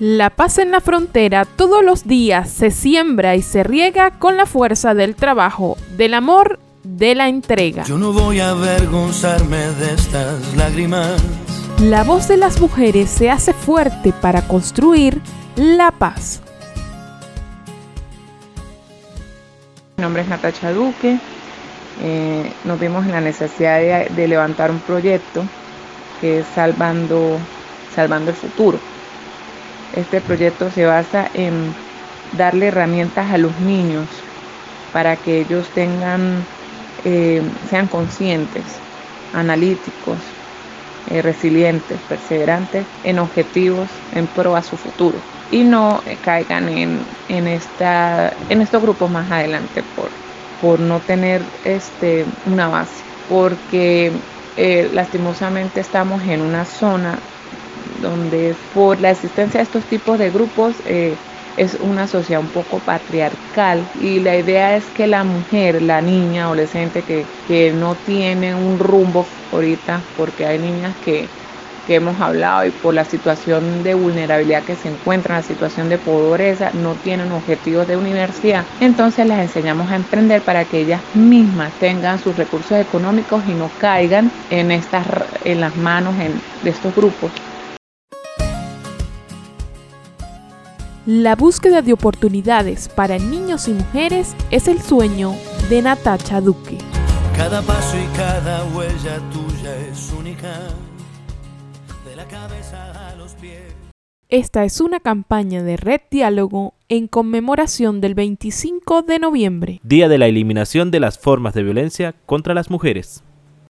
La paz en la frontera todos los días se siembra y se riega con la fuerza del trabajo, del amor, de la entrega. Yo no voy a avergonzarme de estas lágrimas. La voz de las mujeres se hace fuerte para construir la paz. Mi nombre es Natacha Duque. Eh, nos vimos en la necesidad de, de levantar un proyecto que es Salvando, Salvando el Futuro este proyecto se basa en darle herramientas a los niños para que ellos tengan, eh, sean conscientes, analíticos, eh, resilientes, perseverantes en objetivos en pro a su futuro y no caigan en, en, esta, en estos grupos más adelante por, por no tener este, una base, porque eh, lastimosamente estamos en una zona donde por la existencia de estos tipos de grupos eh, es una sociedad un poco patriarcal y la idea es que la mujer, la niña, adolescente que, que no tiene un rumbo ahorita, porque hay niñas que, que hemos hablado y por la situación de vulnerabilidad que se encuentran, la situación de pobreza, no tienen objetivos de universidad. Entonces las enseñamos a emprender para que ellas mismas tengan sus recursos económicos y no caigan en, estas, en las manos de estos grupos. La búsqueda de oportunidades para niños y mujeres es el sueño de Natacha Duque. Cada paso y cada huella tuya es única, de la cabeza a los pies. Esta es una campaña de Red Diálogo en conmemoración del 25 de noviembre, Día de la Eliminación de las Formas de Violencia contra las Mujeres.